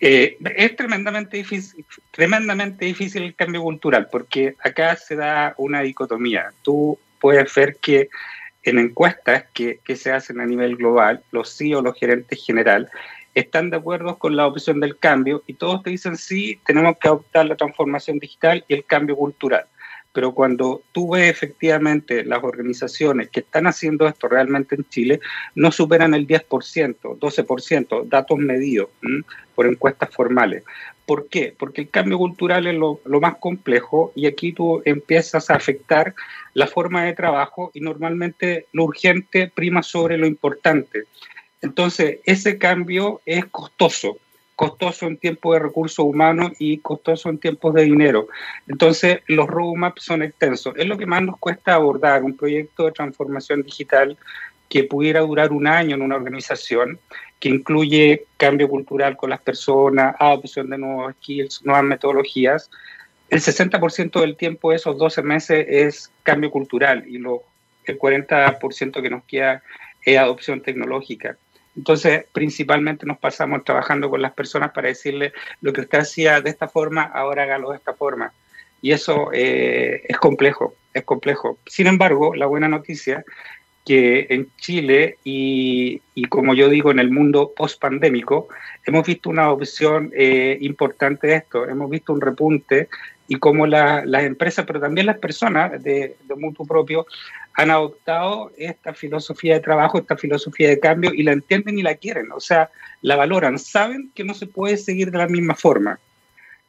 Eh, es tremendamente difícil, tremendamente difícil el cambio cultural, porque acá se da una dicotomía. Tú puedes ver que en encuestas que, que se hacen a nivel global, los CEO, los gerentes general, están de acuerdo con la opción del cambio y todos te dicen sí, tenemos que adoptar la transformación digital y el cambio cultural pero cuando tú ves efectivamente las organizaciones que están haciendo esto realmente en Chile, no superan el 10%, 12%, datos medidos por encuestas formales. ¿Por qué? Porque el cambio cultural es lo, lo, más complejo y aquí tú empiezas a afectar la forma de trabajo y normalmente lo urgente prima sobre lo importante. Entonces, ese cambio es costoso costoso en tiempos de recursos humanos y costoso en tiempos de dinero. Entonces, los roadmaps son extensos. Es lo que más nos cuesta abordar un proyecto de transformación digital que pudiera durar un año en una organización, que incluye cambio cultural con las personas, adopción de nuevos skills, nuevas metodologías, el 60% del tiempo de esos 12 meses es cambio cultural y lo, el 40% que nos queda es adopción tecnológica. Entonces, principalmente nos pasamos trabajando con las personas para decirle lo que usted hacía de esta forma, ahora hágalo de esta forma. Y eso eh, es complejo, es complejo. Sin embargo, la buena noticia que en Chile y, y, como yo digo en el mundo post-pandémico, hemos visto una opción eh, importante de esto, hemos visto un repunte y cómo las empresas, pero también las personas de, de mutuo propio han adoptado esta filosofía de trabajo, esta filosofía de cambio y la entienden y la quieren, o sea, la valoran, saben que no se puede seguir de la misma forma.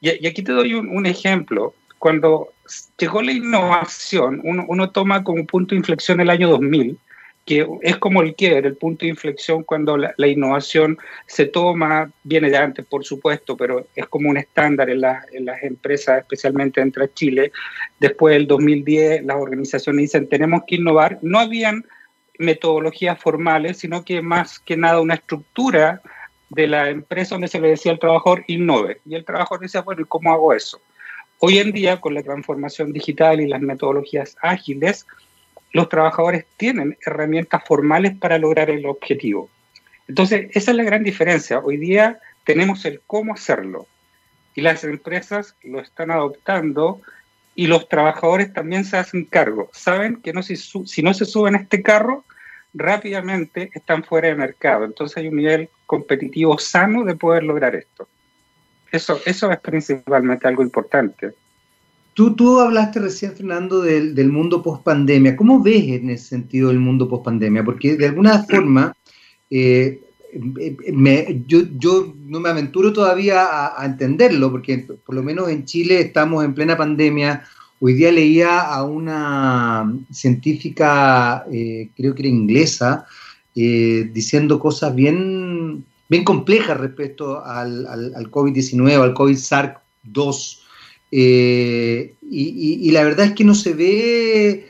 Y, aquí te doy un, un ejemplo cuando llegó la innovación, uno, uno, toma como punto de inflexión el año 2000, que es como el quiebre, el punto de inflexión cuando la, innovación se toma, viene de antes por supuesto, pero es como un estándar en las empresas, especialmente entre Chile. Después del 2010 las organizaciones dicen tenemos que innovar. No habían metodologías formales, sino que más que nada una estructura de la empresa donde se le decía al trabajador innove. Y el trabajador decía, bueno, ¿y cómo hago eso? Hoy en día, con la transformación digital y las metodologías ágiles, los trabajadores tienen herramientas formales para lograr el objetivo. Entonces, esa es la gran diferencia. Hoy día tenemos el cómo hacerlo y las empresas lo están adoptando y los trabajadores también se hacen cargo. Saben que no si, no se suben a este carro, rápidamente están fuera de mercado. Entonces hay un nivel competitivo sano de poder lograr esto. Eso, eso es principalmente algo importante. Tú, tú hablaste recién, Fernando, del, del mundo post pandemia. ¿Cómo ves en ese sentido el mundo post pandemia? Porque de alguna *clears throat* forma, eh, me, yo, yo, no me aventuro todavía a, a, entenderlo, porque por lo menos en Chile estamos en plena pandemia. Hoy día leía a una científica, eh, creo que era inglesa, eh, diciendo cosas bien bien compleja respecto al, al, al COVID-19, al COVID-SARS-2. Eh, y, y, y, la verdad es que no se ve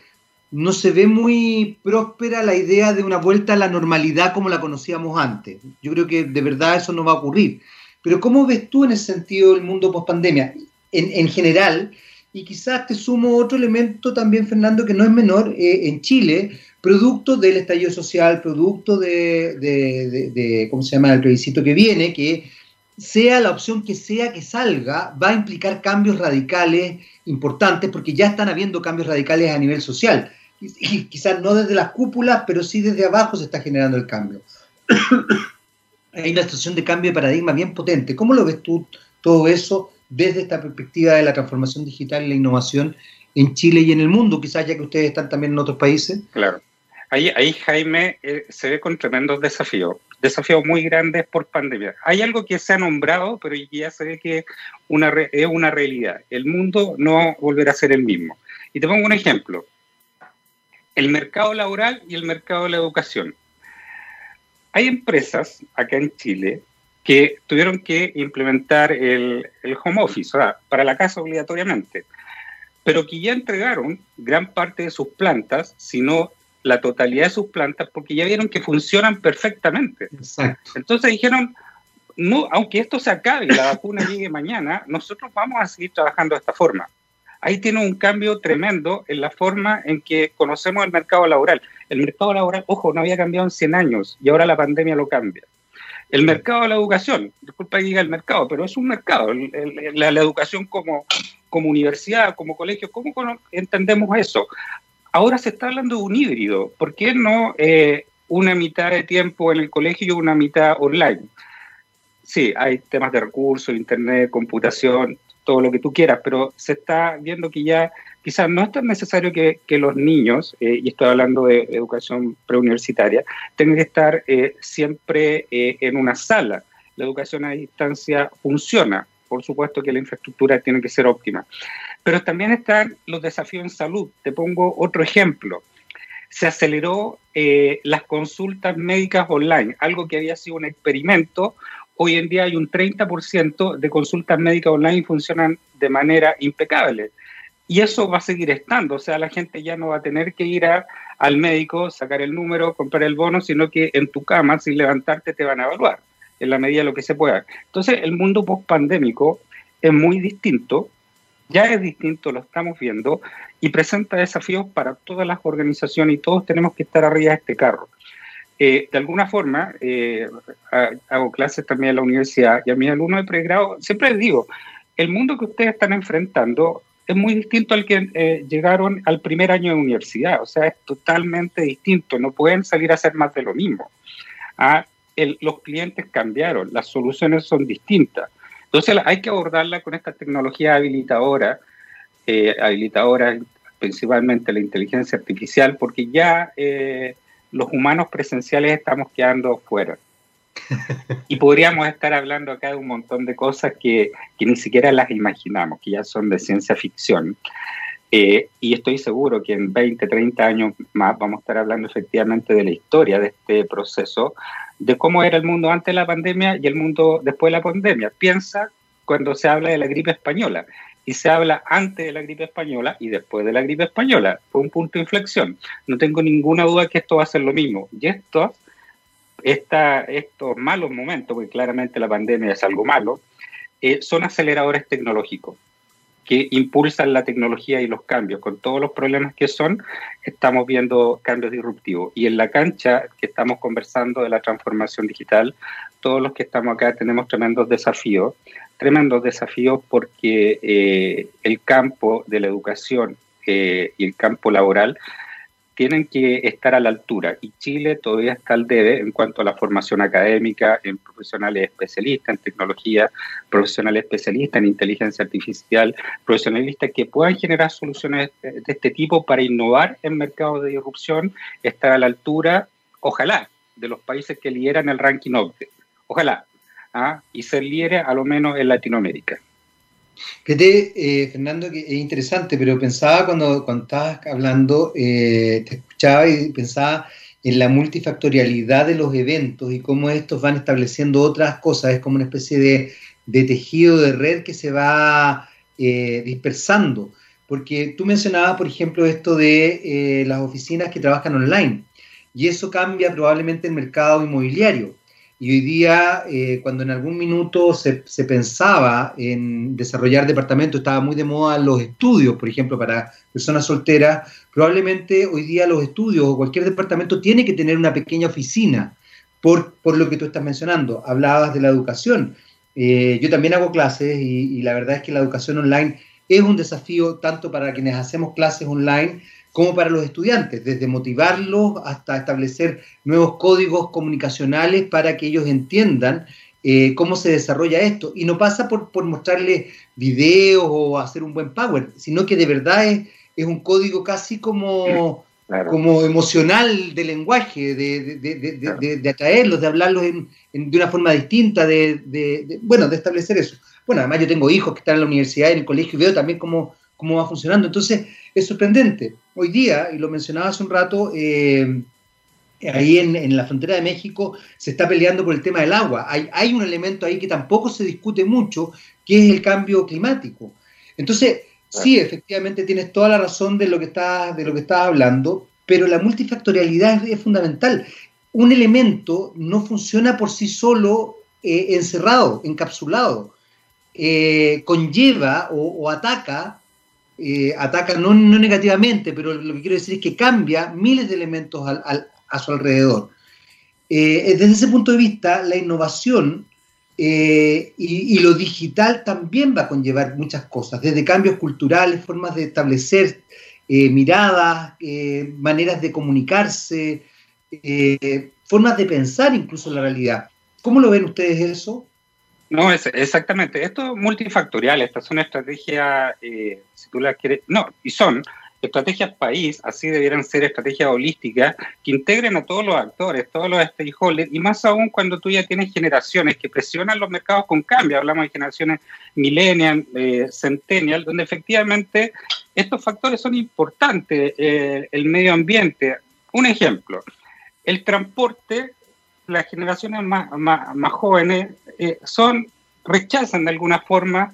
no se ve muy próspera la idea de una vuelta a la normalidad como la conocíamos antes. Yo creo que de verdad eso no va a ocurrir. Pero ¿cómo ves tú en ese sentido el mundo post pandemia? En, en general, y quizás te sumo otro elemento también, Fernando, que no es menor, eh, en Chile, producto del estallido social, producto de, de, de, de, ¿cómo se llama?, el plebiscito que viene, que sea la opción que sea que salga, va a implicar cambios radicales importantes, porque ya están habiendo cambios radicales a nivel social. Y quizás no desde las cúpulas, pero sí desde abajo se está generando el cambio. *coughs* Hay una situación de cambio de paradigma bien potente. ¿Cómo lo ves tú todo eso desde esta perspectiva de la transformación digital y la innovación en Chile y en el mundo, quizás ya que ustedes están también en otros países? Claro. Ahí, ahí Jaime, eh, se ve con tremendos desafíos, desafíos muy grandes por pandemia. Hay algo que se ha nombrado, pero ya se ve que es una realidad. El mundo no volverá a ser el mismo. Y te pongo un ejemplo. El mercado laboral y el mercado de la educación. Hay empresas acá en Chile que tuvieron que implementar el, el home office, o sea, para la casa obligatoriamente, pero que ya entregaron gran parte de sus plantas, si no la totalidad de sus plantas porque ya vieron que funcionan perfectamente. Exacto. Entonces dijeron, no, aunque esto se acabe y la vacuna *laughs* llegue mañana, nosotros vamos a seguir trabajando de esta forma. Ahí tiene un cambio tremendo en la forma en que conocemos el mercado laboral. El mercado laboral, ojo, no había cambiado en 100 años y ahora la pandemia lo cambia. El mercado de la educación, disculpa que diga el mercado, pero es un mercado. El, el, la, la, educación como, como universidad, como colegio, ¿cómo entendemos eso? Ahora se está hablando de un híbrido. ¿Por qué no eh, una mitad de tiempo en el colegio y una mitad online? Sí, hay temas de recursos, internet, computación, todo lo que tú quieras, pero se está viendo que ya quizás no es tan necesario que, los niños, eh, y estoy hablando de educación preuniversitaria, tengan que estar eh, siempre eh, en una sala. La educación a distancia funciona, por supuesto que la infraestructura tiene que ser óptima. Pero también están los desafíos en salud. Te pongo otro ejemplo. Se aceleró eh, las consultas médicas online, algo que había sido un experimento. Hoy en día hay un 30% de consultas médicas online y funcionan de manera impecable. Y eso va a seguir estando, o sea, la gente ya no va a tener que ir a, al médico, sacar el número, comprar el bono, sino que en tu cama, sin levantarte, te van a evaluar en la medida de lo que se pueda. Entonces, el mundo post-pandémico es muy distinto, ya es distinto, lo estamos viendo, y presenta desafíos para todas las organizaciones y todos tenemos que estar arriba de este carro. Eh, de alguna forma, eh, hago clases también en la universidad y a mis alumnos de pregrado siempre les digo, el mundo que ustedes están enfrentando es muy distinto al que eh, llegaron al primer año de universidad, o sea, es totalmente distinto, no pueden salir a hacer más de lo mismo. Ah, los clientes cambiaron, las soluciones son distintas. Entonces hay que abordarla con esta tecnología habilitadora, eh, habilitadora principalmente la inteligencia artificial, porque ya eh, los humanos presenciales estamos quedando fuera. *laughs* Y podríamos estar hablando acá de un montón de cosas que, que ni siquiera las imaginamos, que ya son de ciencia ficción. Eh, y estoy seguro que en 20, 30 años más vamos a estar hablando efectivamente de la historia de este proceso, de cómo era el mundo antes de la pandemia y el mundo después de la pandemia. Piensa cuando se habla de la gripe española y se habla antes de la gripe española y después de la gripe española. Fue un punto de inflexión. No tengo ninguna duda que esto va a ser lo mismo. Y esta, estos malos momentos, porque claramente la pandemia es algo malo, eh, son aceleradores tecnológicos que impulsan la tecnología y los cambios. Con todos los problemas que son, estamos viendo cambios disruptivos. Y en la cancha que estamos conversando de la transformación digital, todos los que estamos acá tenemos tremendos desafíos, tremendos desafíos porque eh, el campo de la educación eh, y el campo laboral tienen que estar a la altura y Chile todavía está al debe en cuanto a la formación académica en profesionales especialistas en tecnología, profesionales especialistas en inteligencia artificial, profesionalistas que puedan generar soluciones de este tipo para innovar en mercados de disrupción, estar a la altura, ojalá, de los países que lideran el ranking OCDE, ojalá, ¿ah? y ser líderes a lo menos en Latinoamérica. Fíjate, eh, Fernando, que es interesante, pero pensaba cuando, cuando estabas hablando, eh, te escuchaba y pensaba en la multifactorialidad de los eventos y cómo estos van estableciendo otras cosas. Es como una especie de, tejido de red que se va eh, dispersando. Porque tú mencionabas, por ejemplo, esto de las oficinas que trabajan online. Y eso cambia probablemente el mercado inmobiliario. Y hoy día, eh, cuando en algún minuto se, se, pensaba en desarrollar departamentos, estaba muy de moda los estudios, por ejemplo, para personas solteras, probablemente hoy día los estudios o cualquier departamento tiene que tener una pequeña oficina, por, por lo que tú estás mencionando. Hablabas de la educación. Eh, yo también hago clases y, y la verdad es que la educación online es un desafío tanto para quienes hacemos clases online como para los estudiantes, desde motivarlos hasta establecer nuevos códigos comunicacionales para que ellos entiendan eh, cómo se desarrolla esto. Y no pasa por, por mostrarles videos o hacer un buen power, sino que de verdad es, es un código casi como, como emocional de lenguaje, de, de, de, atraerlos, de hablarlos de una forma distinta, de, bueno, de establecer eso. Bueno, además yo tengo hijos que están en la universidad, en el colegio, y veo también cómo, cómo va funcionando. Entonces, es sorprendente. Hoy día, y lo mencionaba hace un rato, eh, ahí en, la frontera de México se está peleando por el tema del agua. Hay, hay, un elemento ahí que tampoco se discute mucho, que es el cambio climático. Entonces, sí, efectivamente tienes toda la razón de lo que estás, de lo que estás hablando, pero la multifactorialidad es, fundamental. Un elemento no funciona por sí solo eh, encerrado, encapsulado. Eh, conlleva o ataca eh, ataca no, negativamente, pero lo que quiero decir es que cambia miles de elementos a su alrededor. Eh, desde ese punto de vista, la innovación eh, y, lo digital también va a conllevar muchas cosas, desde cambios culturales, formas de establecer miradas, maneras de comunicarse, formas de pensar incluso la realidad. ¿Cómo lo ven ustedes eso? No, es, exactamente. Esto es multifactorial. Estas son estrategias, eh, si tú las quieres, no, y son estrategias país, así debieran ser estrategias holísticas que integren a todos los actores, todos los stakeholders, y más aún cuando tú ya tienes generaciones que presionan los mercados con cambio. Hablamos de generaciones millennial, eh, centennial, donde efectivamente estos factores son importantes. Eh, el medio ambiente. Un ejemplo, el transporte las generaciones más, más, jóvenes eh, son, rechazan de alguna forma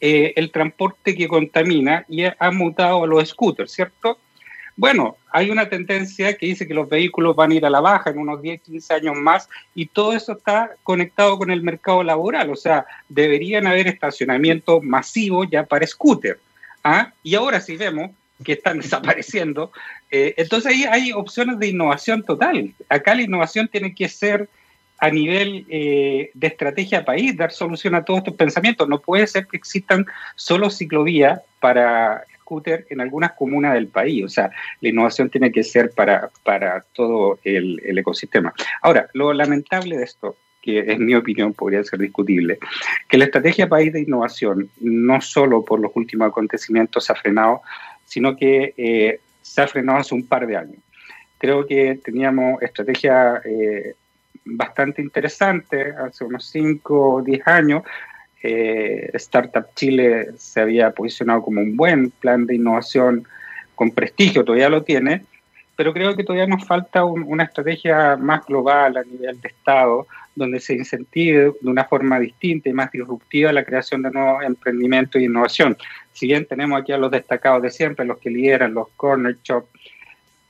eh, el transporte que contamina y ha mutado a los scooters, ¿cierto? Bueno, hay una tendencia que dice que los vehículos van a ir a la baja en unos 10, 15 años más y todo eso está conectado con el mercado laboral, o sea, deberían haber estacionamientos masivos ya para scooter. ¿ah? Y ahora sí vemos que están *laughs* desapareciendo, eh, entonces ahí hay opciones de innovación total. Acá la innovación tiene que ser a nivel eh, de estrategia país, dar solución a todos estos pensamientos. No puede ser que existan solo ciclovías para scooter en algunas comunas del país. O sea, la innovación tiene que ser para, para todo el, ecosistema. Ahora, lo lamentable de esto que en mi opinión podría ser discutible, que la estrategia país de innovación, no solo por los últimos acontecimientos, ha frenado, sino que eh, se ha frenado hace un par de años. Creo que teníamos estrategia eh, bastante interesante hace unos 5 o 10 años. Eh, Startup Chile se había posicionado como un buen plan de innovación con prestigio, todavía lo tiene, pero creo que todavía nos falta una estrategia más global a nivel de Estado, donde se incentive de una forma distinta y más disruptiva la creación de nuevos emprendimientos e innovación. Si bien tenemos aquí a los destacados de siempre, los que lideran los Corner Shop,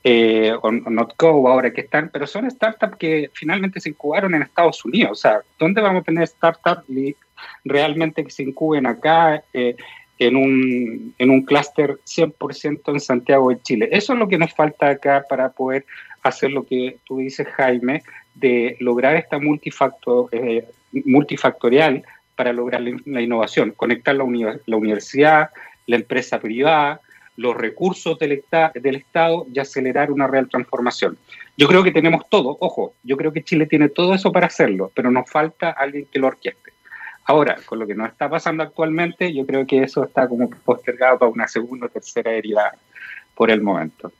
eh, o, NotGo ahora que están, pero son startups que finalmente se incubaron en Estados Unidos. O sea, ¿dónde vamos a tener startups realmente que se incuben acá eh, en un, en un clúster 100% en Santiago de Chile? Eso es lo que nos falta acá para poder hacer lo que tú dices, Jaime, de lograr esta multifactor, eh, multifactorial para lograr la, innovación, conectar la, la universidad, la empresa privada, los recursos del, del Estado y acelerar una real transformación. Yo creo que tenemos todo, ojo, yo creo que Chile tiene todo eso para hacerlo, pero nos falta alguien que lo orqueste. Ahora, con lo que nos está pasando actualmente, yo creo que eso está como postergado para una segunda o tercera derivada por el momento.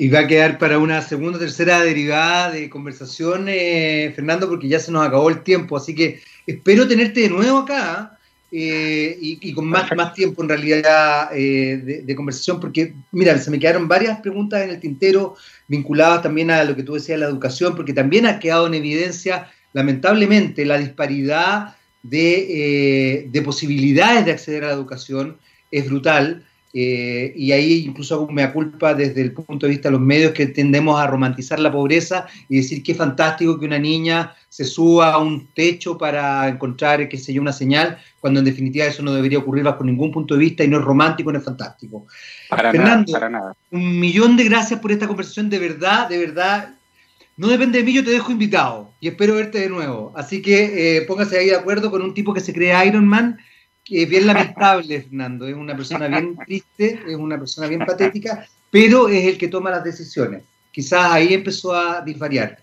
Y va a quedar para una segunda o tercera derivada de conversación, eh, Fernando, porque ya se nos acabó el tiempo. Así que espero tenerte de nuevo acá eh, y, con más, más tiempo en realidad eh, de, conversación, porque mira, se me quedaron varias preguntas en el tintero vinculadas también a lo que tú decías, la educación, porque también ha quedado en evidencia, lamentablemente, la disparidad de, eh, de posibilidades de acceder a la educación es brutal. Eh, y ahí incluso me culpa desde el punto de vista de los medios que tendemos a romantizar la pobreza y decir que es fantástico que una niña se suba a un techo para encontrar, qué sé yo, una señal, cuando en definitiva eso no debería ocurrir bajo ningún punto de vista y no es romántico, no es fantástico. Para Fernando, nada, para nada. un millón de gracias por esta conversación, de verdad, de verdad. No depende de mí, yo te dejo invitado y espero verte de nuevo. Así que eh, póngase ahí de acuerdo con un tipo que se cree Iron Man es bien lamentable, Fernando. Es una persona bien triste, es una persona bien patética, pero es el que toma las decisiones. Quizás ahí empezó a disvariar.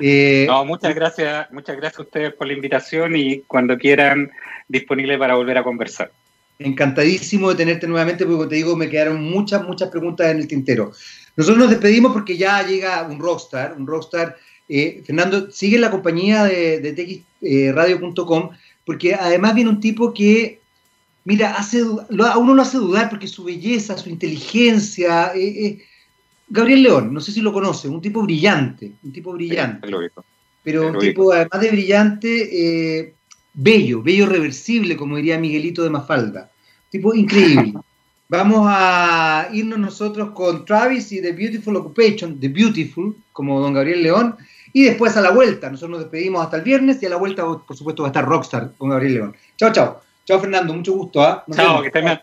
Eh, no, muchas gracias, muchas gracias a ustedes por la invitación y cuando quieran disponible para volver a conversar. Encantadísimo de tenerte nuevamente, porque como te digo, me quedaron muchas, muchas preguntas en el tintero. Nosotros nos despedimos porque ya llega un rockstar, un rockstar. Eh, Fernando, sigue la compañía de, de txradio.com porque además viene un tipo que, mira, hace, a uno lo hace dudar porque su belleza, su inteligencia. Eh, eh, Gabriel León, no sé si lo conoce, un tipo brillante, un tipo brillante. pero un tipo, además de brillante, eh, bello, bello reversible, como diría Miguelito de Mafalda. Tipo increíble. *laughs* Vamos a irnos nosotros con Travis y The Beautiful Occupation, The Beautiful, como don Gabriel León, y después a la vuelta, nosotros nos despedimos hasta el viernes y a la vuelta, por supuesto, va a estar Rockstar con Gabriel León. Chao, chao. Chao, Fernando, mucho gusto. ¿ah? Chao, que estén bien.